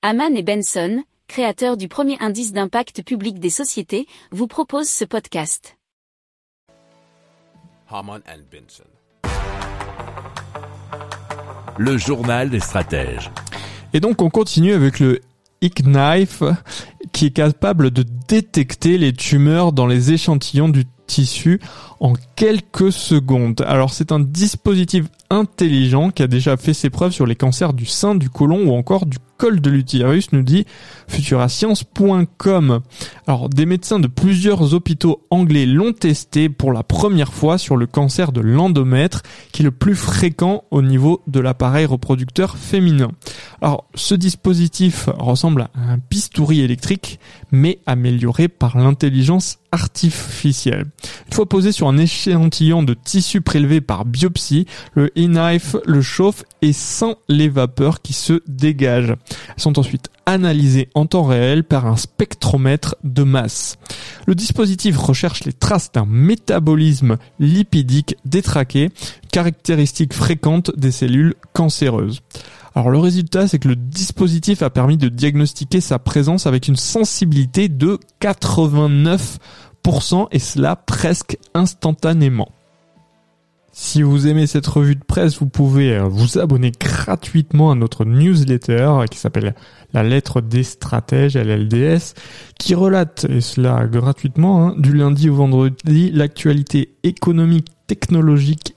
Haman et Benson, créateurs du premier indice d'impact public des sociétés, vous proposent ce podcast. Haman and Benson. Le journal des stratèges. Et donc on continue avec le Knife qui est capable de détecter les tumeurs dans les échantillons du tissu en quelques secondes. Alors c'est un dispositif intelligent qui a déjà fait ses preuves sur les cancers du sein, du côlon ou encore du col de l'utérus, nous dit futurascience.com. Alors des médecins de plusieurs hôpitaux anglais l'ont testé pour la première fois sur le cancer de l'endomètre, qui est le plus fréquent au niveau de l'appareil reproducteur féminin. Alors ce dispositif ressemble à un bistouri électrique, mais amélioré par l'intelligence artificielle. Une fois posé sur un échantillon de tissu prélevé par biopsie, le e-knife le chauffe et sent les vapeurs qui se dégagent. Elles sont ensuite analysées en temps réel par un spectromètre de masse. Le dispositif recherche les traces d'un métabolisme lipidique détraqué, caractéristique fréquente des cellules cancéreuses. Alors le résultat, c'est que le dispositif a permis de diagnostiquer sa présence avec une sensibilité de 89% et cela presque instantanément. Si vous aimez cette revue de presse, vous pouvez euh, vous abonner gratuitement à notre newsletter euh, qui s'appelle La lettre des stratèges, LLDS, qui relate, et cela gratuitement, hein, du lundi au vendredi, l'actualité économique, technologique,